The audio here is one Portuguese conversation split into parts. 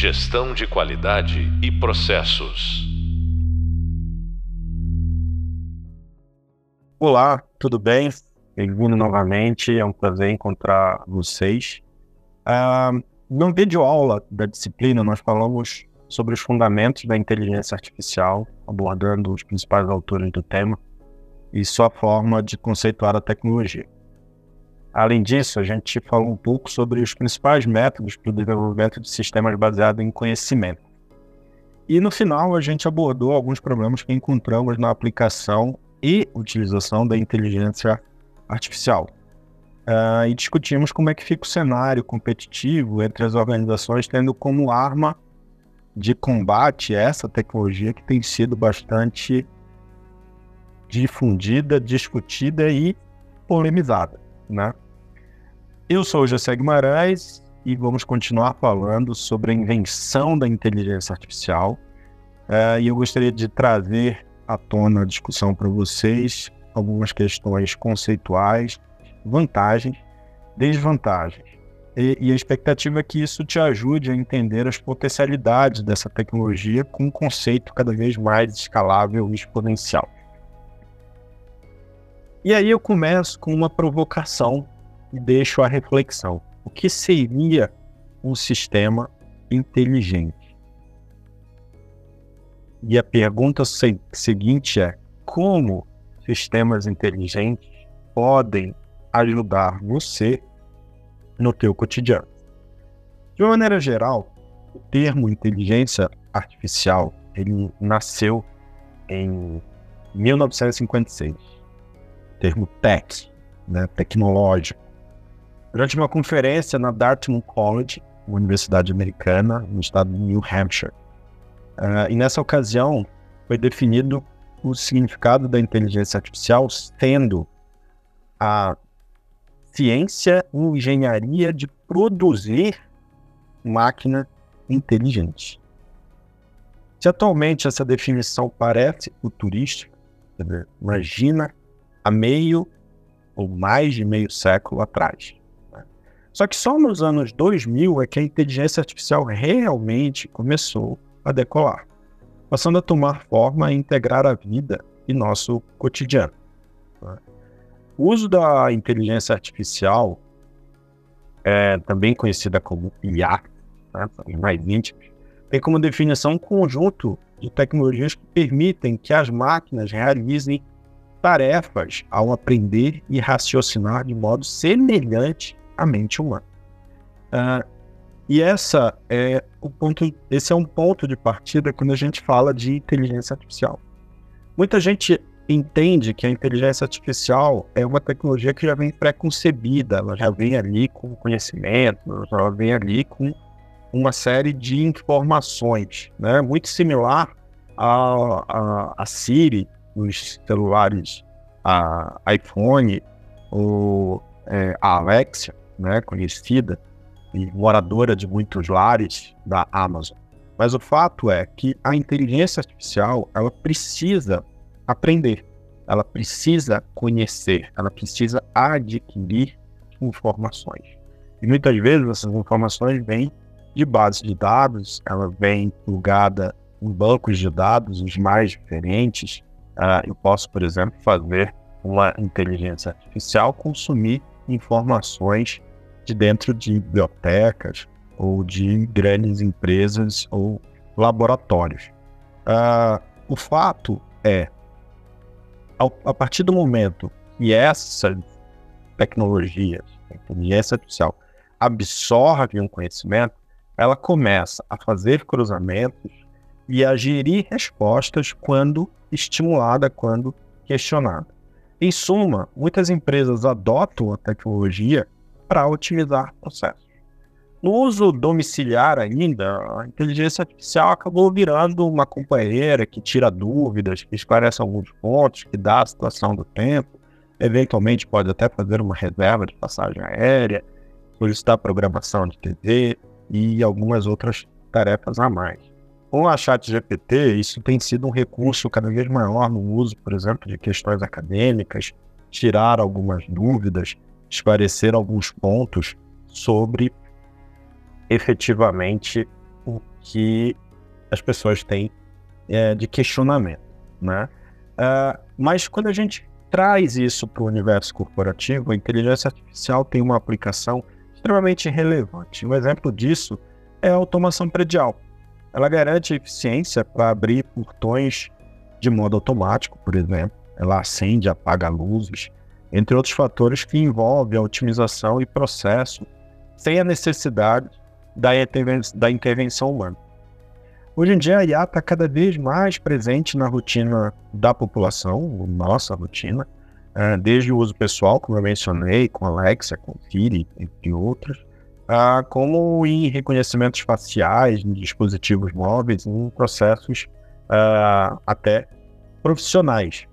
Gestão de qualidade e processos. Olá, tudo bem? Bem-vindo novamente, é um prazer encontrar vocês. Uh, no vídeo aula da disciplina, nós falamos sobre os fundamentos da inteligência artificial, abordando os principais autores do tema e sua forma de conceituar a tecnologia. Além disso, a gente falou um pouco sobre os principais métodos para o desenvolvimento de sistemas baseados em conhecimento. E no final, a gente abordou alguns problemas que encontramos na aplicação e utilização da inteligência artificial. Uh, e discutimos como é que fica o cenário competitivo entre as organizações tendo como arma de combate essa tecnologia que tem sido bastante difundida, discutida e polemizada né? Eu sou o José Guimarães e vamos continuar falando sobre a invenção da inteligência artificial. Uh, e eu gostaria de trazer à tona a discussão para vocês algumas questões conceituais, vantagens, desvantagens. E, e, a expectativa é que isso te ajude a entender as potencialidades dessa tecnologia com um conceito cada vez mais escalável e exponencial. E aí eu começo com uma provocação e deixo a reflexão. O que seria um sistema inteligente? E a pergunta seguinte é: como sistemas inteligentes podem ajudar você no teu cotidiano? De uma maneira geral, o termo inteligência artificial ele nasceu em 1956 termo tech, né, tecnológico. Durante uma conferência na Dartmouth College, uma universidade americana, no estado de New Hampshire. Uh, e nessa ocasião foi definido o significado da inteligência artificial sendo a ciência e engenharia de produzir máquina inteligente. Se atualmente essa definição parece futurística, imagina há meio ou mais de meio século atrás. Só que só nos anos 2000 é que a inteligência artificial realmente começou a decolar, passando a tomar forma e integrar a vida e nosso cotidiano. Né? O uso da inteligência artificial, é, também conhecida como IA, né, mais íntimos, tem como definição um conjunto de tecnologias que permitem que as máquinas realizem tarefas ao aprender e raciocinar de modo semelhante à mente humana. Uh, e essa é o ponto, esse é um ponto de partida quando a gente fala de inteligência artificial. Muita gente entende que a inteligência artificial é uma tecnologia que já vem pré-concebida, ela já vem ali com conhecimento, ela vem ali com uma série de informações, né? muito similar a, a, a Siri, nos celulares a iPhone ou é, a Alexia, né, conhecida e moradora de muitos lares da Amazon. Mas o fato é que a inteligência artificial ela precisa aprender, ela precisa conhecer, ela precisa adquirir informações. E muitas vezes essas informações vêm de bases de dados, ela vem plugada em bancos de dados os mais diferentes, Uh, eu posso, por exemplo, fazer uma inteligência artificial consumir informações de dentro de bibliotecas ou de grandes empresas ou laboratórios. Uh, o fato é, ao, a partir do momento que essa tecnologia, a inteligência artificial, absorve um conhecimento, ela começa a fazer cruzamentos e a gerir respostas quando estimulada, quando questionada. Em suma, muitas empresas adotam a tecnologia para otimizar processos. No uso domiciliar ainda, a inteligência artificial acabou virando uma companheira que tira dúvidas, que esclarece alguns pontos, que dá a situação do tempo, eventualmente pode até fazer uma reserva de passagem aérea, solicitar programação de TV e algumas outras tarefas a mais. Com a ChatGPT, isso tem sido um recurso cada vez maior no uso, por exemplo, de questões acadêmicas, tirar algumas dúvidas, esclarecer alguns pontos sobre efetivamente o que as pessoas têm é, de questionamento, né? Uh, mas quando a gente traz isso para o universo corporativo, a inteligência artificial tem uma aplicação extremamente relevante. Um exemplo disso é a automação predial. Ela garante eficiência para abrir portões de modo automático, por exemplo. Ela acende, apaga luzes, entre outros fatores que envolvem a otimização e processo sem a necessidade da, da intervenção humana. Hoje em dia, a IA está cada vez mais presente na rotina da população, nossa rotina, é, desde o uso pessoal, como eu mencionei, com Alexa, com Siri, entre outros, como em reconhecimentos faciais, em dispositivos móveis, em processos até profissionais.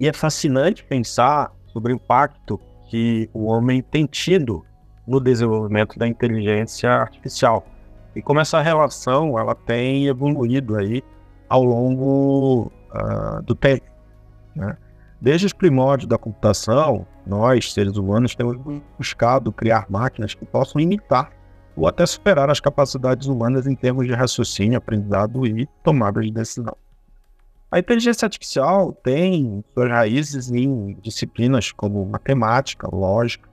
E é fascinante pensar sobre o impacto que o homem tem tido no desenvolvimento da inteligência artificial e como essa relação ela tem evoluído aí ao longo uh, do tempo. Né? Desde os primórdios da computação, nós, seres humanos, temos buscado criar máquinas que possam imitar ou até superar as capacidades humanas em termos de raciocínio, aprendizado e tomada de decisão. A inteligência artificial tem suas raízes em disciplinas como matemática, lógica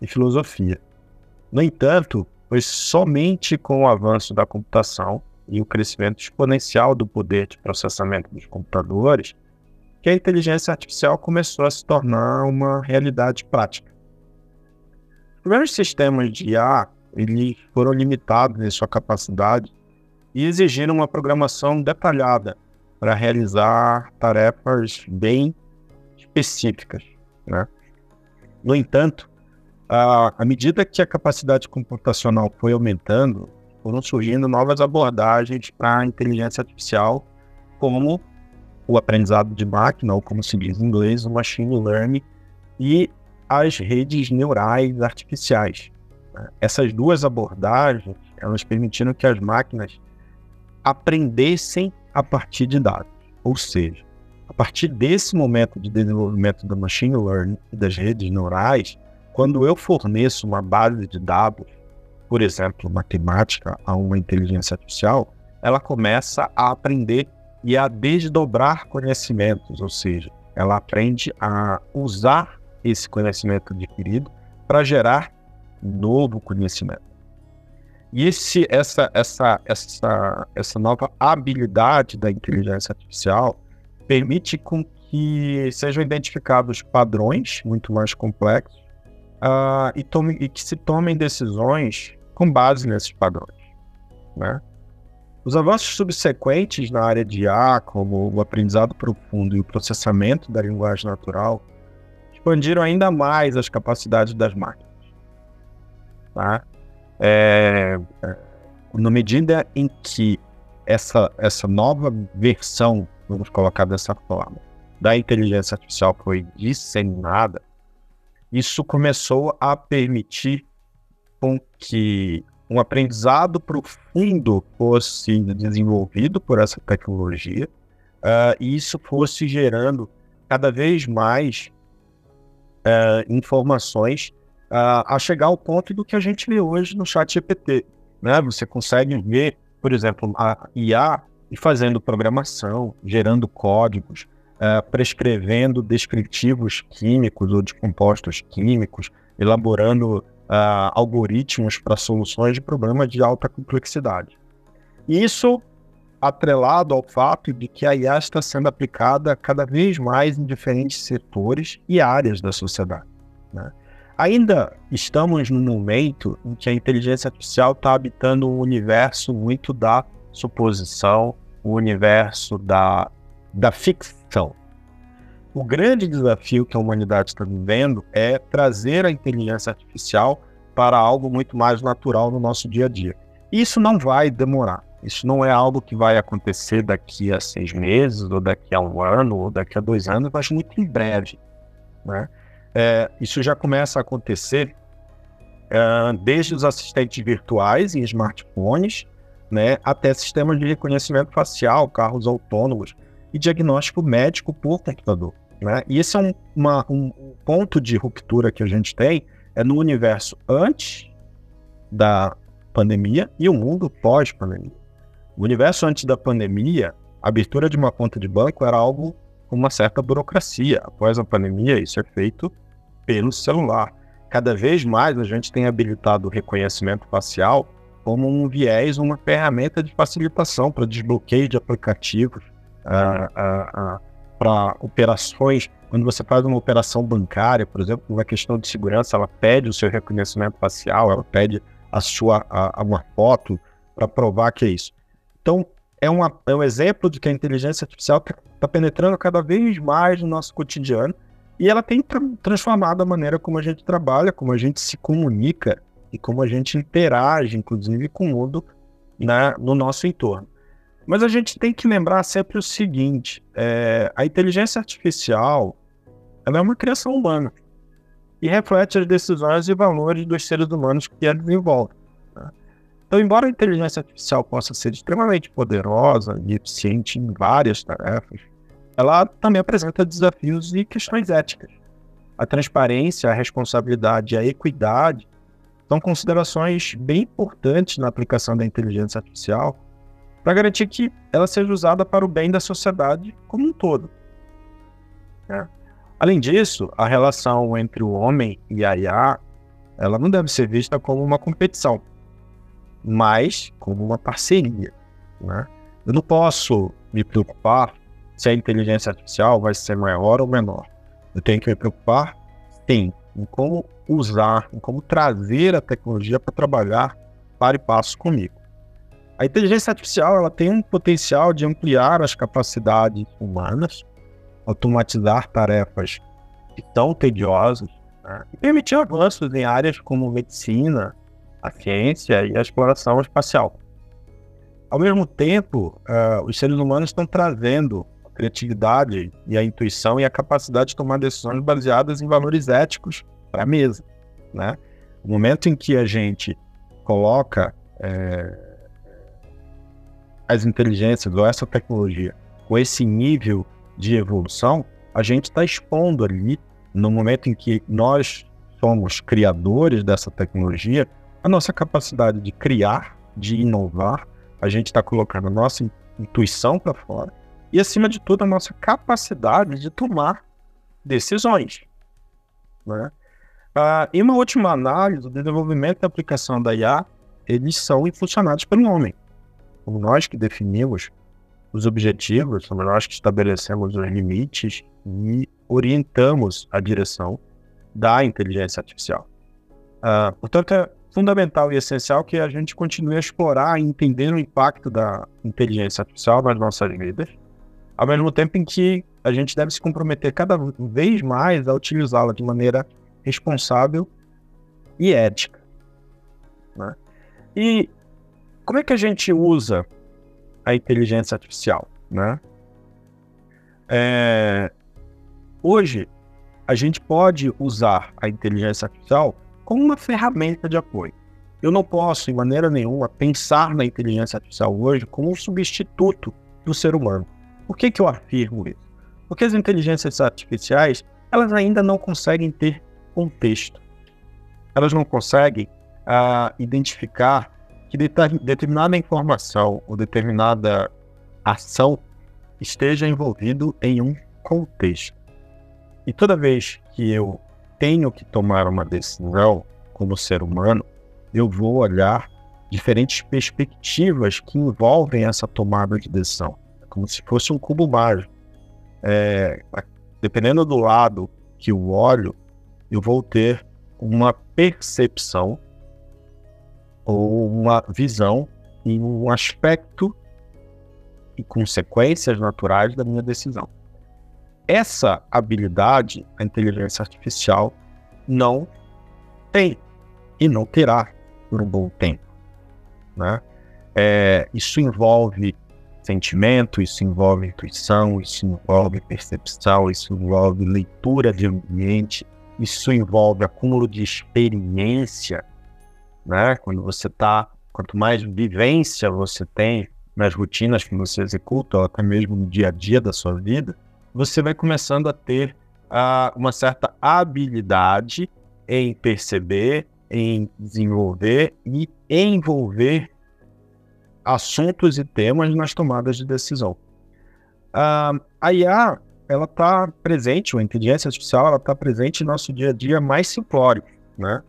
e filosofia. No entanto, foi somente com o avanço da computação e o crescimento exponencial do poder de processamento dos computadores que a inteligência artificial começou a se tornar uma realidade prática. Os primeiros sistemas de IA foram limitados em sua capacidade e exigiram uma programação detalhada para realizar tarefas bem específicas. Né? No entanto, à, à medida que a capacidade computacional foi aumentando, foram surgindo novas abordagens para a inteligência artificial, como o aprendizado de máquina, ou como se diz em inglês, o machine learning, e as redes neurais artificiais. Essas duas abordagens, elas permitiram que as máquinas aprendessem a partir de dados. Ou seja, a partir desse momento de desenvolvimento do machine learning e das redes neurais, quando eu forneço uma base de dados, por exemplo, matemática, a uma inteligência artificial, ela começa a aprender e a desdobrar conhecimentos, ou seja, ela aprende a usar esse conhecimento adquirido para gerar novo conhecimento. E esse, essa, essa, essa, essa nova habilidade da inteligência artificial permite com que sejam identificados padrões muito mais complexos uh, e, tome, e que se tomem decisões com base nesses padrões. Né? Os avanços subsequentes na área de IA, como o aprendizado profundo e o processamento da linguagem natural, expandiram ainda mais as capacidades das máquinas. Tá? É, é, na medida em que essa, essa nova versão, vamos colocar dessa forma, da inteligência artificial foi disseminada, isso começou a permitir com que um aprendizado profundo fosse desenvolvido por essa tecnologia uh, e isso fosse gerando cada vez mais uh, informações uh, a chegar ao ponto do que a gente vê hoje no chat GPT. Né? Você consegue ver, por exemplo, a IA fazendo programação, gerando códigos, uh, prescrevendo descritivos químicos ou de compostos químicos, elaborando uh, algoritmos para soluções de problemas de alta complexidade. Isso atrelado ao fato de que a IA está sendo aplicada cada vez mais em diferentes setores e áreas da sociedade. Né? Ainda estamos no momento em que a inteligência artificial está habitando um universo muito da suposição, o um universo da, da ficção. O grande desafio que a humanidade está vivendo é trazer a inteligência artificial para algo muito mais natural no nosso dia a dia. Isso não vai demorar. Isso não é algo que vai acontecer daqui a seis meses, ou daqui a um ano, ou daqui a dois anos, mas muito em breve. Né? É, isso já começa a acontecer é, desde os assistentes virtuais em smartphones, né, até sistemas de reconhecimento facial, carros autônomos e diagnóstico médico por computador. Né? E esse é um, uma, um ponto de ruptura que a gente tem é no universo antes da pandemia e o mundo pós-pandemia. O universo antes da pandemia, a abertura de uma conta de banco era algo com uma certa burocracia. Após a pandemia, isso é feito pelo celular. Cada vez mais a gente tem habilitado o reconhecimento facial como um viés, uma ferramenta de facilitação para desbloqueio de aplicativos, uh, uh, uh, para operações. Quando você faz uma operação bancária, por exemplo, uma questão de segurança, ela pede o seu reconhecimento facial, ela pede a sua a, a uma foto para provar que é isso. Então, é, uma, é um exemplo de que a inteligência artificial está tá penetrando cada vez mais no nosso cotidiano e ela tem tra transformado a maneira como a gente trabalha, como a gente se comunica e como a gente interage, inclusive, com o mundo no nosso entorno. Mas a gente tem que lembrar sempre o seguinte: é, a inteligência artificial ela é uma criação humana e reflete as decisões e valores dos seres humanos que a desenvolvem. Né? Então, embora a inteligência artificial possa ser extremamente poderosa e eficiente em várias tarefas, ela também apresenta desafios e questões éticas. A transparência, a responsabilidade e a equidade são considerações bem importantes na aplicação da inteligência artificial para garantir que ela seja usada para o bem da sociedade como um todo. É. Além disso, a relação entre o homem e a IA ela não deve ser vista como uma competição, mas como uma parceria. Né? Eu não posso me preocupar se a inteligência artificial vai ser maior ou menor. Eu tenho que me preocupar, sim, em como usar, em como trazer a tecnologia para trabalhar para e passo comigo. A inteligência artificial ela tem um potencial de ampliar as capacidades humanas, automatizar tarefas que tão tediosas né, e permitir avanços em áreas como medicina, a ciência e a exploração espacial. Ao mesmo tempo, uh, os seres humanos estão trazendo criatividade e a intuição e a capacidade de tomar decisões baseadas em valores éticos para a mesa, né? O momento em que a gente coloca é, as inteligências ou essa tecnologia com esse nível de evolução, a gente está expondo ali, no momento em que nós somos criadores dessa tecnologia, a nossa capacidade de criar, de inovar, a gente está colocando a nossa intuição para fora e, acima de tudo, a nossa capacidade de tomar decisões. Né? Ah, em uma última análise, o desenvolvimento e aplicação da IA, eles são impulsionados pelo homem. Somos nós que definimos os objetivos, somos nós que estabelecemos os limites e orientamos a direção da inteligência artificial. Ah, portanto, é fundamental e essencial que a gente continue a explorar e entender o impacto da inteligência artificial nas nossas vidas, ao mesmo tempo em que a gente deve se comprometer cada vez mais a utilizá-la de maneira responsável e ética. Né? E como é que a gente usa a inteligência artificial? Né? É, hoje, a gente pode usar a inteligência artificial como uma ferramenta de apoio. Eu não posso, de maneira nenhuma, pensar na inteligência artificial hoje como um substituto do ser humano. Por que, que eu afirmo isso? Porque as inteligências artificiais, elas ainda não conseguem ter contexto. Elas não conseguem uh, identificar que determinada informação ou determinada ação esteja envolvido em um contexto. E toda vez que eu tenho que tomar uma decisão como ser humano, eu vou olhar diferentes perspectivas que envolvem essa tomada de decisão como se fosse um cubo mágico. É, dependendo do lado que eu olho, eu vou ter uma percepção ou uma visão e um aspecto e consequências naturais da minha decisão. Essa habilidade a inteligência artificial não tem e não terá por um bom tempo. Né? É, isso envolve sentimento, isso envolve intuição, isso envolve percepção, isso envolve leitura de ambiente, isso envolve acúmulo de experiência, né? Quando você está, quanto mais vivência você tem nas rotinas que você executa, ou até mesmo no dia a dia da sua vida, você vai começando a ter uh, uma certa habilidade em perceber em desenvolver e envolver assuntos e temas nas tomadas de decisão. Uh, a IA, ela está presente, a inteligência artificial, ela está presente no nosso dia a dia mais simplório, né?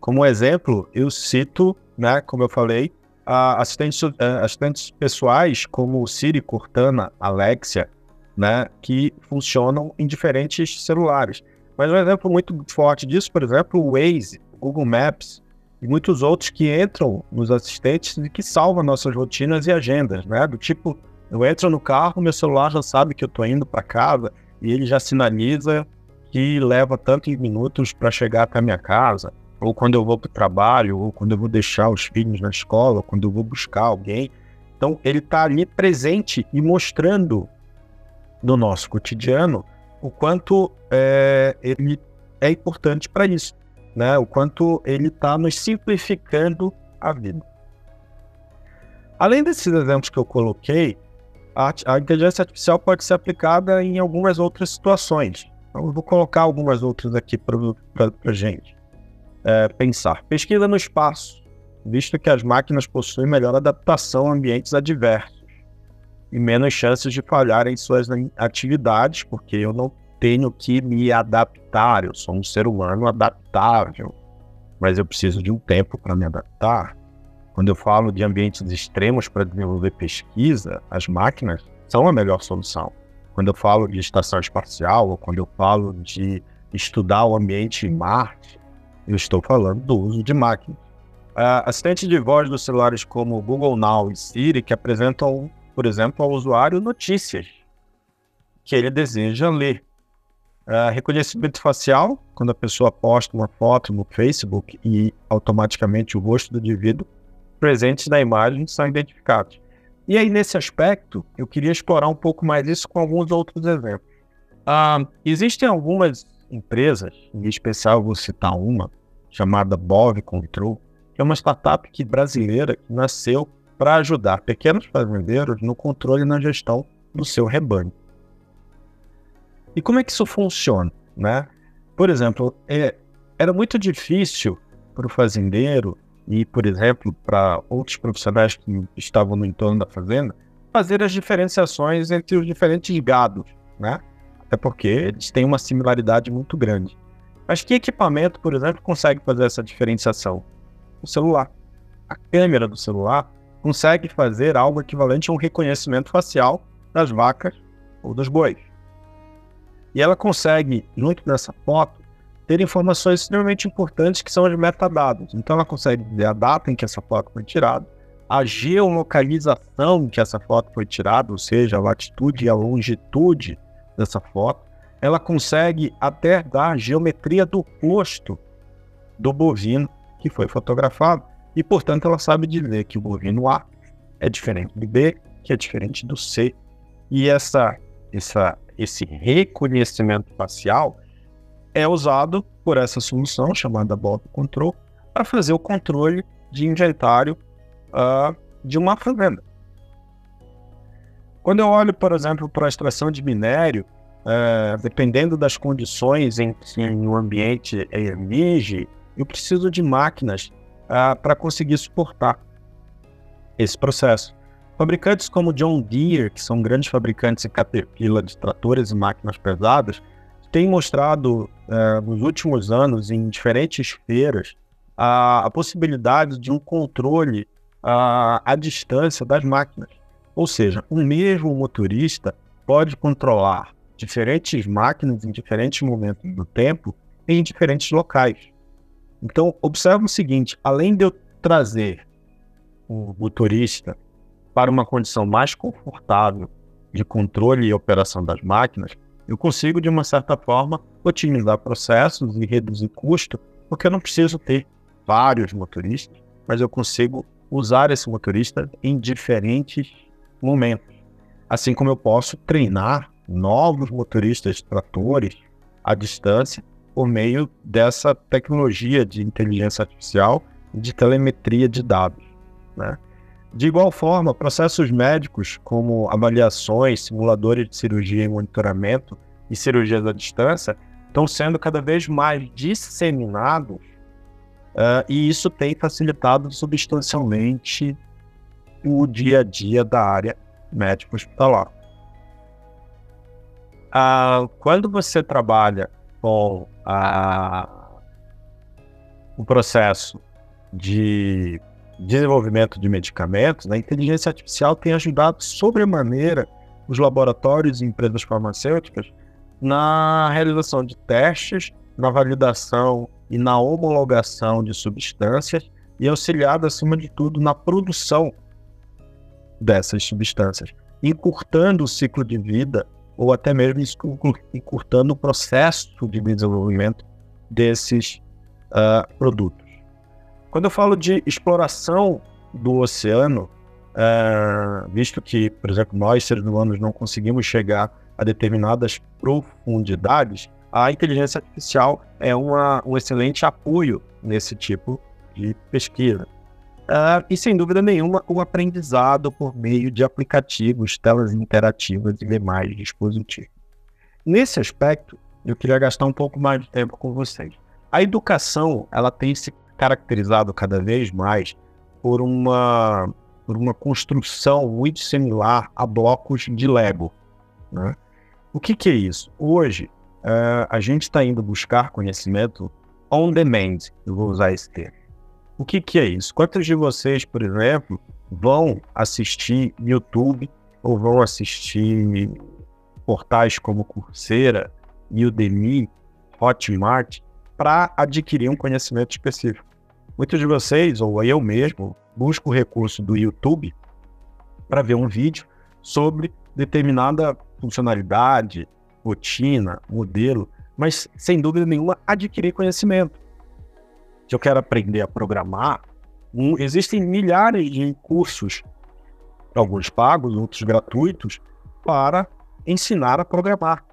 Como exemplo, eu cito, né, como eu falei, assistentes, uh, assistentes pessoais como Siri, Cortana, Alexia, né, que funcionam em diferentes celulares. Mas um exemplo muito forte disso, por exemplo, o Waze, Google Maps e muitos outros que entram nos assistentes e que salvam nossas rotinas e agendas, né? Do tipo, eu entro no carro, meu celular já sabe que eu estou indo para casa e ele já sinaliza que leva tantos minutos para chegar até a minha casa, ou quando eu vou para o trabalho, ou quando eu vou deixar os filhos na escola, ou quando eu vou buscar alguém. Então, ele está ali presente e mostrando no nosso cotidiano o quanto é, ele é importante para isso, né? O quanto ele está nos simplificando a vida. Além desses exemplos que eu coloquei, a, a inteligência artificial pode ser aplicada em algumas outras situações. Então, eu vou colocar algumas outras aqui para a gente é, pensar. Pesquisa no espaço, visto que as máquinas possuem melhor adaptação a ambientes adversos e menos chances de falhar em suas atividades, porque eu não tenho que me adaptar, eu sou um ser humano adaptável, mas eu preciso de um tempo para me adaptar. Quando eu falo de ambientes extremos para desenvolver pesquisa, as máquinas são a melhor solução. Quando eu falo de estação espacial, ou quando eu falo de estudar o ambiente em Marte, eu estou falando do uso de máquinas. Uh, assistentes de voz dos celulares como Google Now e Siri que apresentam por exemplo, ao usuário notícias que ele deseja ler. Uh, reconhecimento facial, quando a pessoa posta uma foto no Facebook e automaticamente o rosto do indivíduo presentes na imagem são identificados. E aí, nesse aspecto, eu queria explorar um pouco mais isso com alguns outros exemplos. Uh, existem algumas empresas, em especial vou citar uma, chamada Bove Control, que é uma startup que, brasileira que nasceu para ajudar pequenos fazendeiros no controle e na gestão do seu rebanho. E como é que isso funciona? Né? Por exemplo, é, era muito difícil para o fazendeiro e, por exemplo, para outros profissionais que estavam no entorno da fazenda, fazer as diferenciações entre os diferentes gados, né? Até porque eles têm uma similaridade muito grande. Mas que equipamento, por exemplo, consegue fazer essa diferenciação? O celular. A câmera do celular consegue fazer algo equivalente a um reconhecimento facial das vacas ou dos bois. E ela consegue, junto dessa foto, ter informações extremamente importantes que são os metadados. Então ela consegue ver a data em que essa foto foi tirada, a geolocalização em que essa foto foi tirada, ou seja, a latitude e a longitude dessa foto. Ela consegue até dar a geometria do rosto do bovino que foi fotografado e, portanto, ela sabe dizer que o bovino A é diferente do B, que é diferente do C. E essa, essa, esse reconhecimento facial é usado por essa solução chamada Bot Control para fazer o controle de inventário uh, de uma fazenda. Quando eu olho, por exemplo, para a extração de minério, uh, dependendo das condições em que o ambiente exige, eu preciso de máquinas uh, para conseguir suportar esse processo. Fabricantes como John Deere, que são grandes fabricantes em Caterpillar de tratores e máquinas pesadas, têm mostrado uh, nos últimos anos em diferentes feiras a, a possibilidade de um controle uh, à distância das máquinas. Ou seja, o mesmo motorista pode controlar diferentes máquinas em diferentes momentos do tempo em diferentes locais. Então, observe o seguinte: além de eu trazer o motorista para uma condição mais confortável de controle e operação das máquinas, eu consigo, de uma certa forma, otimizar processos e reduzir custo, porque eu não preciso ter vários motoristas, mas eu consigo usar esse motorista em diferentes momentos. Assim como eu posso treinar novos motoristas tratores à distância por meio dessa tecnologia de inteligência artificial de telemetria de dados. Né? De igual forma, processos médicos como avaliações, simuladores de cirurgia e monitoramento e cirurgias à distância estão sendo cada vez mais disseminados Uh, e isso tem facilitado substancialmente o dia a dia da área médico-hospitalar. Uh, quando você trabalha com uh, o processo de desenvolvimento de medicamentos, a inteligência artificial tem ajudado sobremaneira os laboratórios e empresas farmacêuticas na realização de testes, na validação e na homologação de substâncias e auxiliado, acima de tudo, na produção dessas substâncias, encurtando o ciclo de vida ou até mesmo encurtando o processo de desenvolvimento desses uh, produtos. Quando eu falo de exploração do oceano, uh, visto que, por exemplo, nós seres humanos não conseguimos chegar a determinadas profundidades, a inteligência artificial é uma, um excelente apoio nesse tipo de pesquisa. Uh, e sem dúvida nenhuma, o aprendizado por meio de aplicativos, telas interativas e demais dispositivos. Nesse aspecto, eu queria gastar um pouco mais de tempo com vocês. A educação, ela tem se caracterizado cada vez mais por uma, por uma construção muito similar a blocos de Lego. Né? O que, que é isso? Hoje, uh, a gente está indo buscar conhecimento on demand, eu vou usar esse termo. O que, que é isso? Quantos de vocês, por exemplo, vão assistir YouTube ou vão assistir portais como Coursera, Udemy, Hotmart, para adquirir um conhecimento específico? Muitos de vocês, ou eu mesmo, busco o recurso do YouTube para ver um vídeo sobre determinada funcionalidade, rotina, modelo, mas sem dúvida nenhuma adquirir conhecimento se eu quero aprender a programar, um, existem milhares de cursos, alguns pagos, outros gratuitos, para ensinar a programar.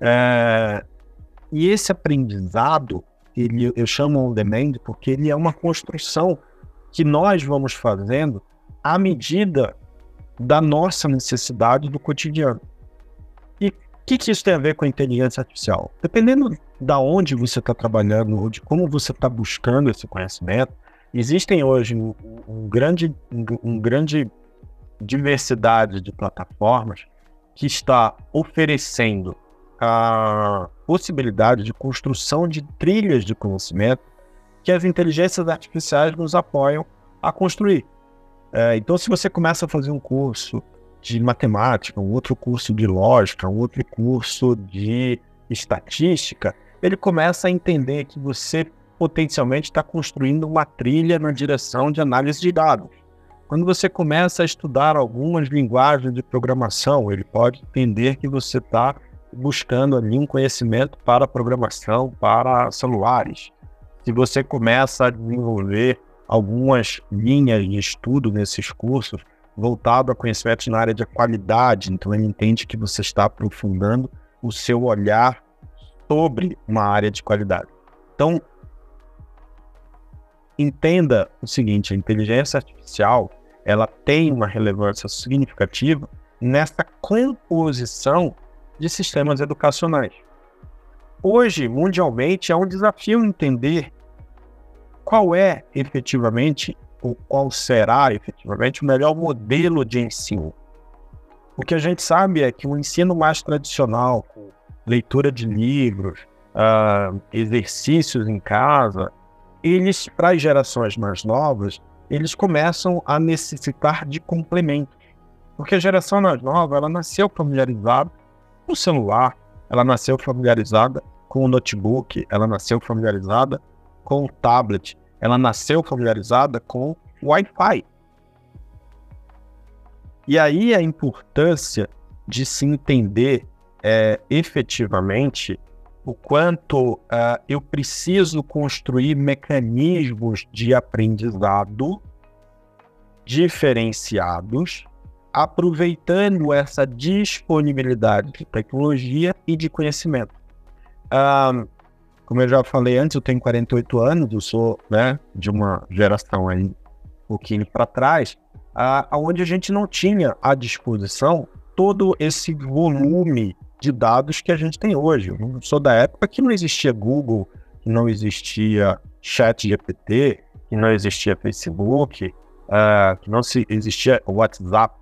É, e esse aprendizado, ele, eu chamo on demand porque ele é uma construção que nós vamos fazendo à medida da nossa necessidade do cotidiano. E o que, que isso tem a ver com a inteligência artificial? Dependendo da onde você está trabalhando, ou de como você está buscando esse conhecimento. Existem hoje um, um grande, um, um grande diversidade de plataformas que está oferecendo a possibilidade de construção de trilhas de conhecimento que as inteligências artificiais nos apoiam a construir. É, então, se você começa a fazer um curso de matemática, um outro curso de lógica, um outro curso de estatística, ele começa a entender que você potencialmente está construindo uma trilha na direção de análise de dados. Quando você começa a estudar algumas linguagens de programação, ele pode entender que você está buscando ali um conhecimento para programação para celulares. Se você começa a desenvolver algumas linhas de estudo nesses cursos voltado a conhecimentos na área de qualidade, então ele entende que você está aprofundando o seu olhar sobre uma área de qualidade. Então, entenda o seguinte: a inteligência artificial ela tem uma relevância significativa nessa composição de sistemas educacionais. Hoje, mundialmente, é um desafio entender qual é efetivamente ou qual será efetivamente o melhor modelo de ensino. O que a gente sabe é que o ensino mais tradicional, com leitura de livros, uh, exercícios em casa, eles, para as gerações mais novas, eles começam a necessitar de complementos. Porque a geração mais nova, ela nasceu familiarizada com o celular, ela nasceu familiarizada com o notebook, ela nasceu familiarizada com o tablet, ela nasceu familiarizada com o Wi-Fi. E aí a importância de se entender é, efetivamente o quanto uh, eu preciso construir mecanismos de aprendizado diferenciados, aproveitando essa disponibilidade de tecnologia e de conhecimento. Uh, como eu já falei antes, eu tenho 48 anos, eu sou né, de uma geração aí um pouquinho para trás, uh, onde a gente não tinha à disposição todo esse volume de dados que a gente tem hoje. Eu sou da época que não existia Google, que não existia chat GPT, que não existia Facebook, uh, que não se, existia WhatsApp,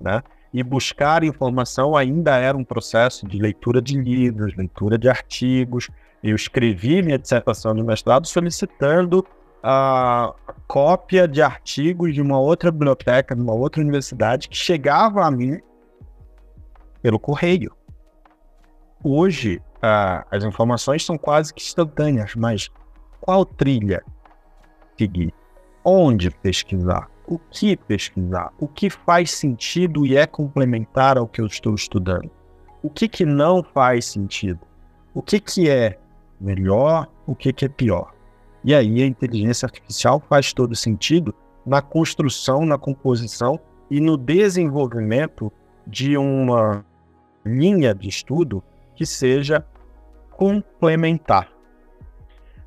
né? E buscar informação ainda era um processo de leitura de livros, leitura de artigos. Eu escrevi minha dissertação de mestrado solicitando a cópia de artigos de uma outra biblioteca, de uma outra universidade, que chegava a mim pelo correio. Hoje, uh, as informações são quase que instantâneas, mas qual trilha seguir? Onde pesquisar? O que pesquisar? O que faz sentido e é complementar ao que eu estou estudando? O que, que não faz sentido? O que, que é melhor? O que, que é pior? E aí a inteligência artificial faz todo sentido na construção, na composição e no desenvolvimento de uma linha de estudo que seja complementar.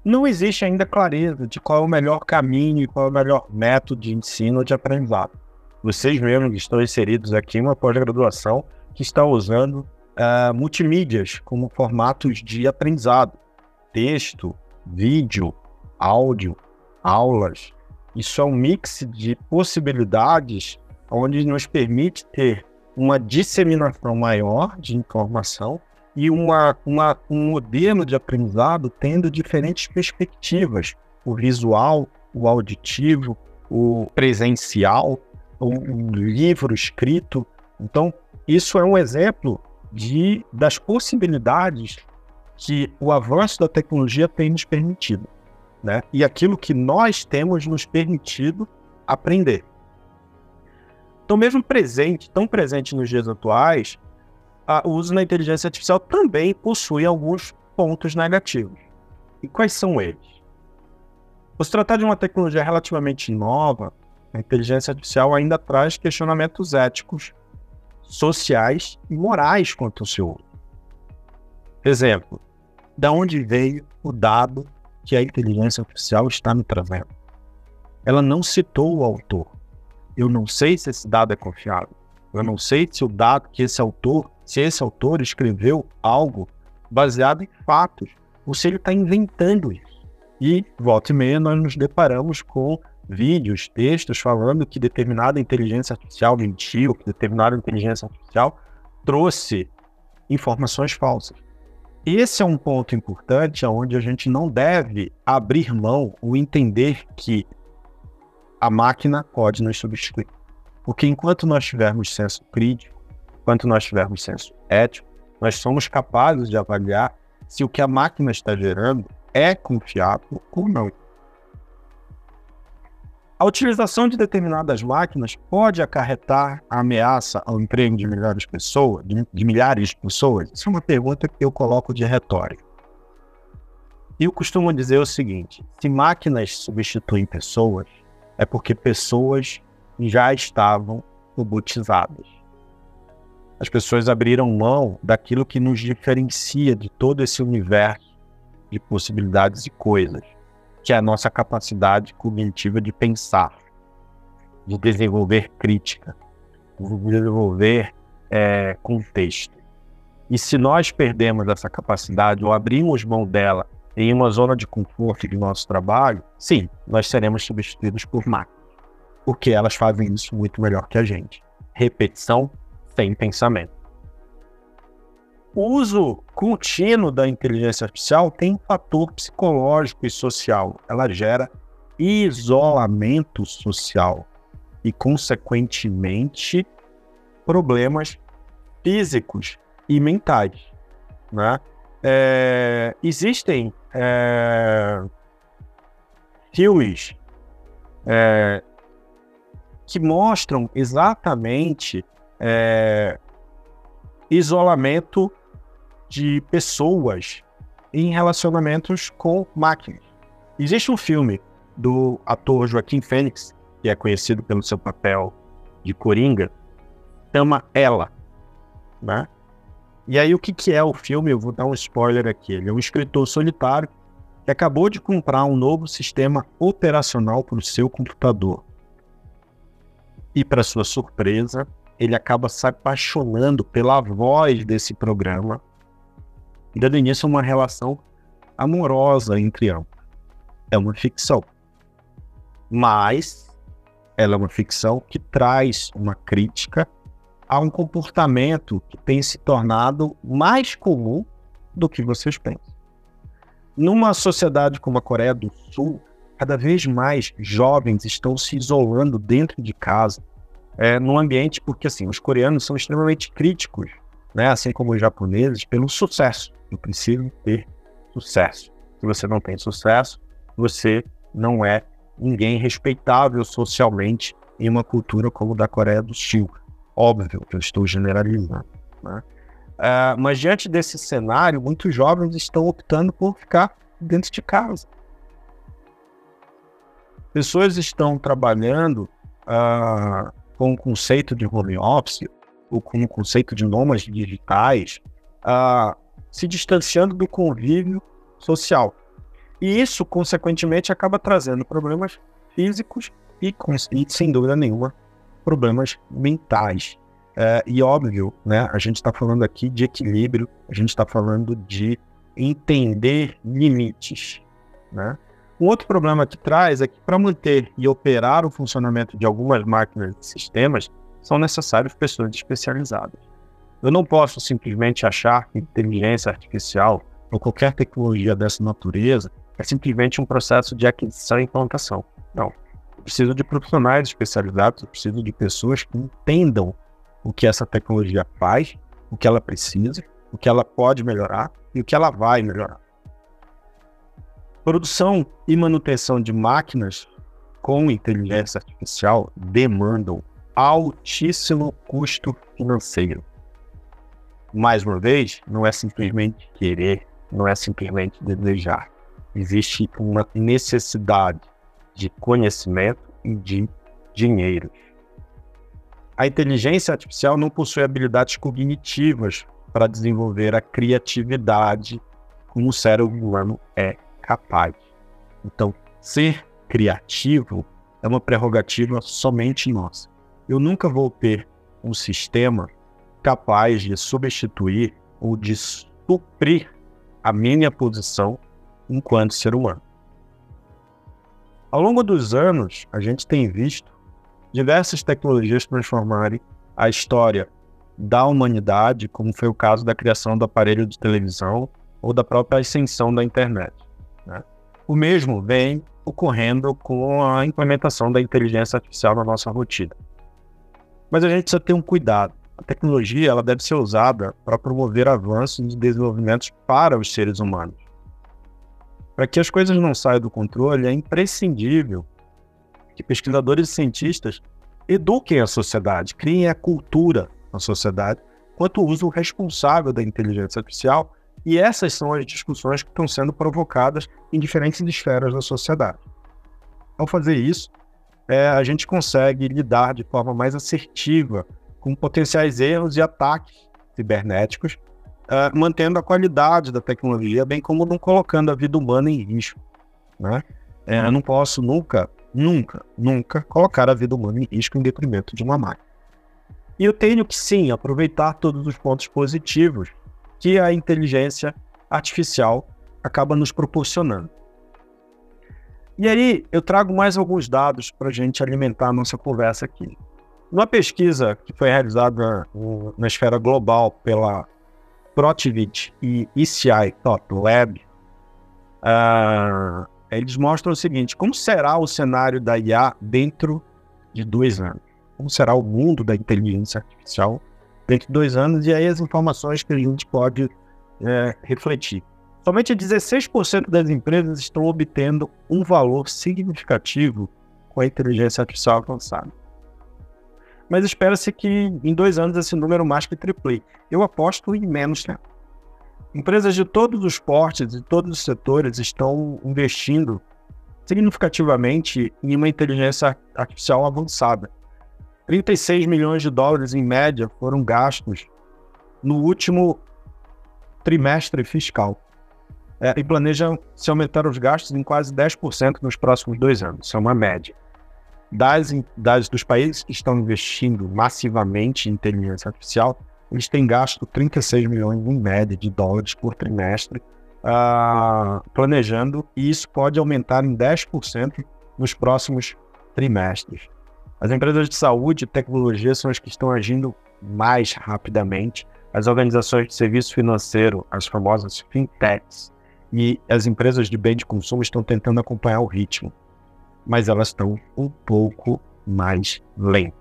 Não existe ainda clareza de qual é o melhor caminho e qual é o melhor método de ensino ou de aprendizado. Vocês mesmos estão inseridos aqui em uma pós-graduação que está usando uh, multimídias como formatos de aprendizado, texto, vídeo, áudio, aulas. Isso é um mix de possibilidades onde nos permite ter uma disseminação maior de informação e uma, uma, um modelo de aprendizado tendo diferentes perspectivas: o visual, o auditivo, o presencial, o, o livro escrito. Então, isso é um exemplo de, das possibilidades que o avanço da tecnologia tem nos permitido, né? E aquilo que nós temos nos permitido aprender. Então, mesmo presente, tão presente nos dias atuais, o uso da inteligência artificial também possui alguns pontos negativos. E quais são eles? Por se tratar de uma tecnologia relativamente nova, a inteligência artificial ainda traz questionamentos éticos, sociais e morais quanto ao seu uso. Exemplo, da onde veio o dado que a inteligência artificial está me trazendo? Ela não citou o autor. Eu não sei se esse dado é confiável. Eu não sei se o dado que esse autor se esse autor escreveu algo baseado em fatos, ou se ele está inventando isso. E, volta e meia, nós nos deparamos com vídeos, textos falando que determinada inteligência artificial mentiu, que determinada inteligência artificial trouxe informações falsas. Esse é um ponto importante onde a gente não deve abrir mão ou entender que a máquina pode nos substituir. Porque enquanto nós tivermos senso crítico, enquanto nós tivermos senso ético, nós somos capazes de avaliar se o que a máquina está gerando é confiável ou não. A utilização de determinadas máquinas pode acarretar a ameaça ao emprego de milhares de pessoas, de, de milhares de pessoas? Isso é uma pergunta que eu coloco de retórica. E eu costumo dizer o seguinte: se máquinas substituem pessoas, é porque pessoas já estavam robotizadas as pessoas abriram mão daquilo que nos diferencia de todo esse universo de possibilidades e coisas, que é a nossa capacidade cognitiva de pensar, de desenvolver crítica, de desenvolver é, contexto. E se nós perdemos essa capacidade ou abrimos mão dela em uma zona de conforto do nosso trabalho, sim, nós seremos substituídos por máquinas, porque elas fazem isso muito melhor que a gente. Repetição tem pensamento. O uso contínuo da inteligência artificial tem um fator psicológico e social. Ela gera isolamento social e, consequentemente, problemas físicos e mentais. Né? É, existem é, filmes é, que mostram exatamente é, isolamento de pessoas em relacionamentos com máquinas. Existe um filme do ator Joaquim Fênix, que é conhecido pelo seu papel de Coringa, chama Ela, né? E aí o que, que é o filme? Eu vou dar um spoiler aqui. Ele é um escritor solitário que acabou de comprar um novo sistema operacional para o seu computador. E para sua surpresa, ele acaba se apaixonando pela voz desse programa, dando início a uma relação amorosa entre ambos. É uma ficção. Mas ela é uma ficção que traz uma crítica a um comportamento que tem se tornado mais comum do que vocês pensam. Numa sociedade como a Coreia do Sul, cada vez mais jovens estão se isolando dentro de casa, é, num ambiente, porque assim, os coreanos são extremamente críticos, né, assim como os japoneses, pelo sucesso. Eu preciso ter sucesso. Se você não tem sucesso, você não é ninguém respeitável socialmente em uma cultura como a da Coreia do Sul. Óbvio que eu estou generalizando. Né? Uh, mas diante desse cenário, muitos jovens estão optando por ficar dentro de casa. Pessoas estão trabalhando uh, com o conceito de home office, ou com o conceito de nômades digitais, uh, se distanciando do convívio social. E isso, consequentemente, acaba trazendo problemas físicos e, e sem dúvida nenhuma, problemas mentais. É, e óbvio, né, a gente está falando aqui de equilíbrio, a gente está falando de entender limites. Né? Um outro problema que traz é que para manter e operar o funcionamento de algumas máquinas e sistemas, são necessárias pessoas especializadas. Eu não posso simplesmente achar que inteligência artificial ou qualquer tecnologia dessa natureza é simplesmente um processo de aquisição e implantação. Não. Eu preciso de profissionais especializados, eu preciso de pessoas que entendam o que essa tecnologia faz, o que ela precisa, o que ela pode melhorar e o que ela vai melhorar. Produção e manutenção de máquinas com inteligência artificial demandam altíssimo custo financeiro. Mais uma vez, não é simplesmente querer, não é simplesmente desejar. Existe uma necessidade de conhecimento e de dinheiro. A inteligência artificial não possui habilidades cognitivas para desenvolver a criatividade como o cérebro humano é capaz. Então, ser criativo é uma prerrogativa somente nossa. Eu nunca vou ter um sistema capaz de substituir ou de suprir a minha posição enquanto ser humano. Ao longo dos anos, a gente tem visto diversas tecnologias transformarem a história da humanidade, como foi o caso da criação do aparelho de televisão ou da própria ascensão da internet. Né? O mesmo vem ocorrendo com a implementação da inteligência artificial na nossa rotina. Mas a gente precisa ter um cuidado. A tecnologia ela deve ser usada para promover avanços e desenvolvimentos para os seres humanos. Para que as coisas não saiam do controle, é imprescindível que pesquisadores e cientistas eduquem a sociedade, criem a cultura na sociedade quanto ao uso responsável da inteligência artificial, e essas são as discussões que estão sendo provocadas em diferentes esferas da sociedade. Ao fazer isso, é, a gente consegue lidar de forma mais assertiva com potenciais erros e ataques cibernéticos uh, mantendo a qualidade da tecnologia, bem como não colocando a vida humana em risco. Né? É, eu não posso nunca, nunca, nunca colocar a vida humana em risco em detrimento de uma máquina. E eu tenho que sim aproveitar todos os pontos positivos que a inteligência artificial acaba nos proporcionando. E aí eu trago mais alguns dados para a gente alimentar a nossa conversa aqui. Uma pesquisa que foi realizada na esfera global pela Protivit e ECI Top Lab, uh, eles mostram o seguinte: como será o cenário da IA dentro de dois anos? Como será o mundo da inteligência artificial dentro de dois anos? E aí as informações que a gente pode é, refletir. Somente 16% das empresas estão obtendo um valor significativo com a inteligência artificial avançada mas espera-se que em dois anos esse número mais que triple. Eu aposto em menos tempo. Empresas de todos os portes e todos os setores estão investindo significativamente em uma inteligência artificial avançada. 36 milhões de dólares em média foram gastos no último trimestre fiscal. É, e planejam se aumentar os gastos em quase 10% nos próximos dois anos. Isso é uma média das, das, dos países que estão investindo massivamente em inteligência artificial, eles têm gasto 36 milhões em média de dólares por trimestre uh, planejando e isso pode aumentar em 10% nos próximos trimestres. As empresas de saúde e tecnologia são as que estão agindo mais rapidamente. As organizações de serviço financeiro, as famosas fintechs, e as empresas de bem de consumo estão tentando acompanhar o ritmo, mas elas estão um pouco mais lentas.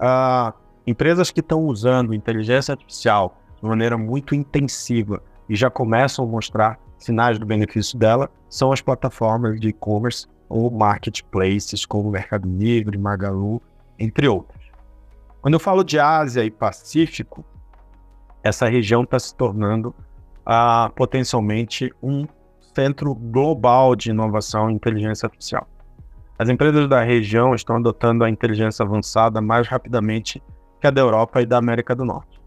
Uh, empresas que estão usando inteligência artificial de maneira muito intensiva e já começam a mostrar sinais do benefício dela são as plataformas de e-commerce ou marketplaces como Mercado Livre, Magalu, entre outros. Quando eu falo de Ásia e Pacífico, essa região está se tornando uh, potencialmente um centro global de inovação e inteligência artificial. As empresas da região estão adotando a inteligência avançada mais rapidamente que a da Europa e da América do Norte.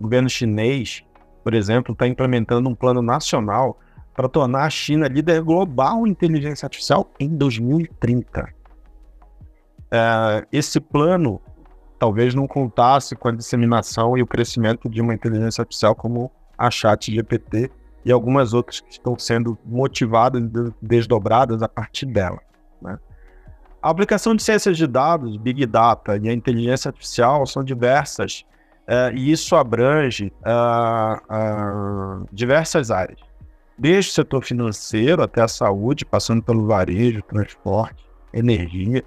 O governo chinês, por exemplo, está implementando um plano nacional para tornar a China líder global em inteligência artificial em 2030. É, esse plano talvez não contasse com a disseminação e o crescimento de uma inteligência artificial como a ChatGPT e algumas outras que estão sendo motivadas e desdobradas a partir dela. Né? A aplicação de ciências de dados, Big Data e a inteligência artificial são diversas uh, e isso abrange uh, uh, diversas áreas desde o setor financeiro até a saúde, passando pelo varejo, transporte, energia,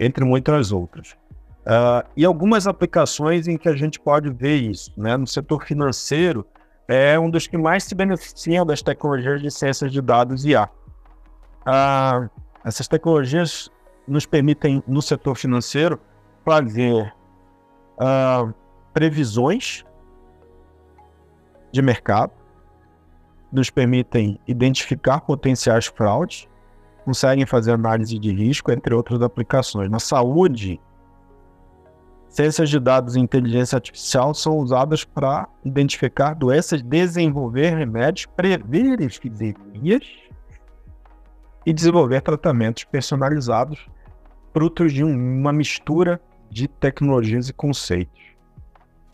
entre muitas outras. Uh, e algumas aplicações em que a gente pode ver isso. Né? No setor financeiro, é um dos que mais se beneficiam das tecnologias de ciências de dados IA. Uh, ah, essas tecnologias nos permitem, no setor financeiro, fazer uh, previsões de mercado, nos permitem identificar potenciais fraudes, conseguem fazer análise de risco, entre outras aplicações. Na saúde, ciências de dados e inteligência artificial são usadas para identificar doenças, desenvolver remédios, prever epidemias e desenvolver tratamentos personalizados, frutos de uma mistura de tecnologias e conceitos.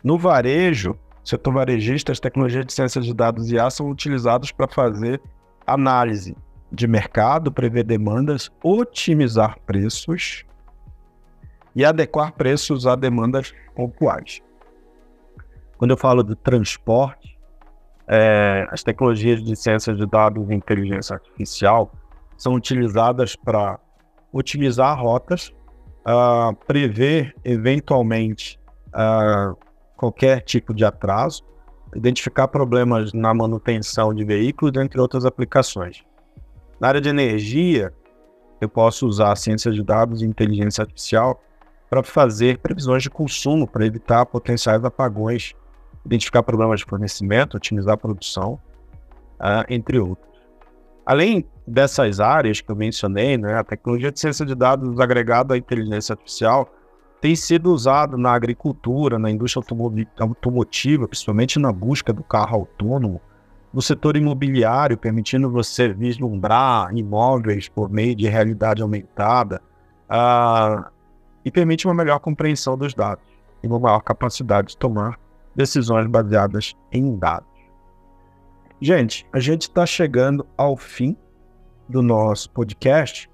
No varejo, setor varejista, as tecnologias de ciências de dados IA são utilizadas para fazer análise de mercado, prever demandas, otimizar preços e adequar preços a demandas pontuais. Quando eu falo de transporte, é, as tecnologias de ciências de dados e inteligência artificial são utilizadas para otimizar rotas, uh, prever eventualmente uh, qualquer tipo de atraso, identificar problemas na manutenção de veículos, entre outras aplicações. Na área de energia, eu posso usar a ciência de dados e inteligência artificial para fazer previsões de consumo, para evitar potenciais apagões, identificar problemas de fornecimento, otimizar a produção, uh, entre outros. Além dessas áreas que eu mencionei, né, a tecnologia de ciência de dados agregada à inteligência artificial tem sido usado na agricultura, na indústria automotiva, principalmente na busca do carro autônomo, no setor imobiliário, permitindo você vislumbrar imóveis por meio de realidade aumentada, uh, e permite uma melhor compreensão dos dados e uma maior capacidade de tomar decisões baseadas em dados. Gente, a gente está chegando ao fim do nosso podcast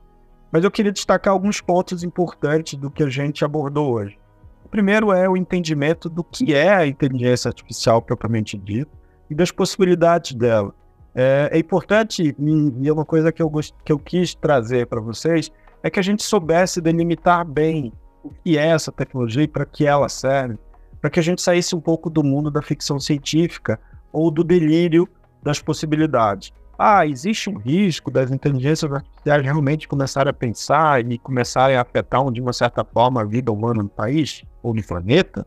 mas eu queria destacar alguns pontos importantes do que a gente abordou hoje. O primeiro é o entendimento do que é a inteligência artificial propriamente dita e das possibilidades dela. É, é importante, e é uma coisa que eu, gost, que eu quis trazer para vocês, é que a gente soubesse delimitar bem o que é essa tecnologia e para que ela serve, para que a gente saísse um pouco do mundo da ficção científica ou do delírio das possibilidades ah, existe um risco das inteligências artificiais realmente começarem a pensar e começarem a afetar, de uma certa forma, a vida humana no país ou no planeta?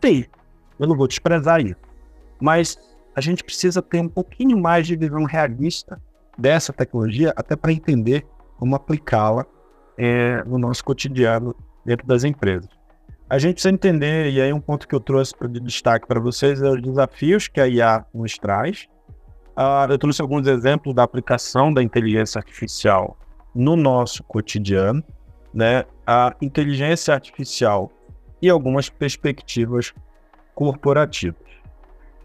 Sim, eu não vou desprezar isso. Mas a gente precisa ter um pouquinho mais de visão realista dessa tecnologia, até para entender como aplicá-la é, no nosso cotidiano dentro das empresas. A gente precisa entender, e aí um ponto que eu trouxe de destaque para vocês é os desafios que a IA nos traz, Uh, eu trouxe alguns exemplos da aplicação da inteligência artificial no nosso cotidiano, né? A inteligência artificial e algumas perspectivas corporativas.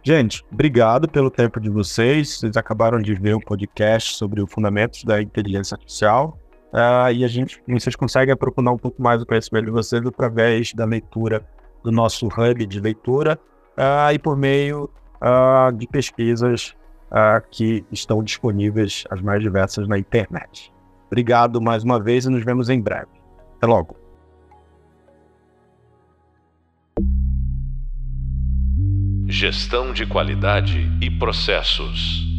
Gente, obrigado pelo tempo de vocês. Vocês acabaram de ver um podcast sobre os fundamentos da inteligência artificial. Uh, e a gente, vocês conseguem aprofundar um pouco mais o conhecimento de vocês através da leitura do nosso hub de leitura uh, e por meio de pesquisas que estão disponíveis as mais diversas na internet. Obrigado mais uma vez e nos vemos em breve. Até logo. Gestão de qualidade e processos.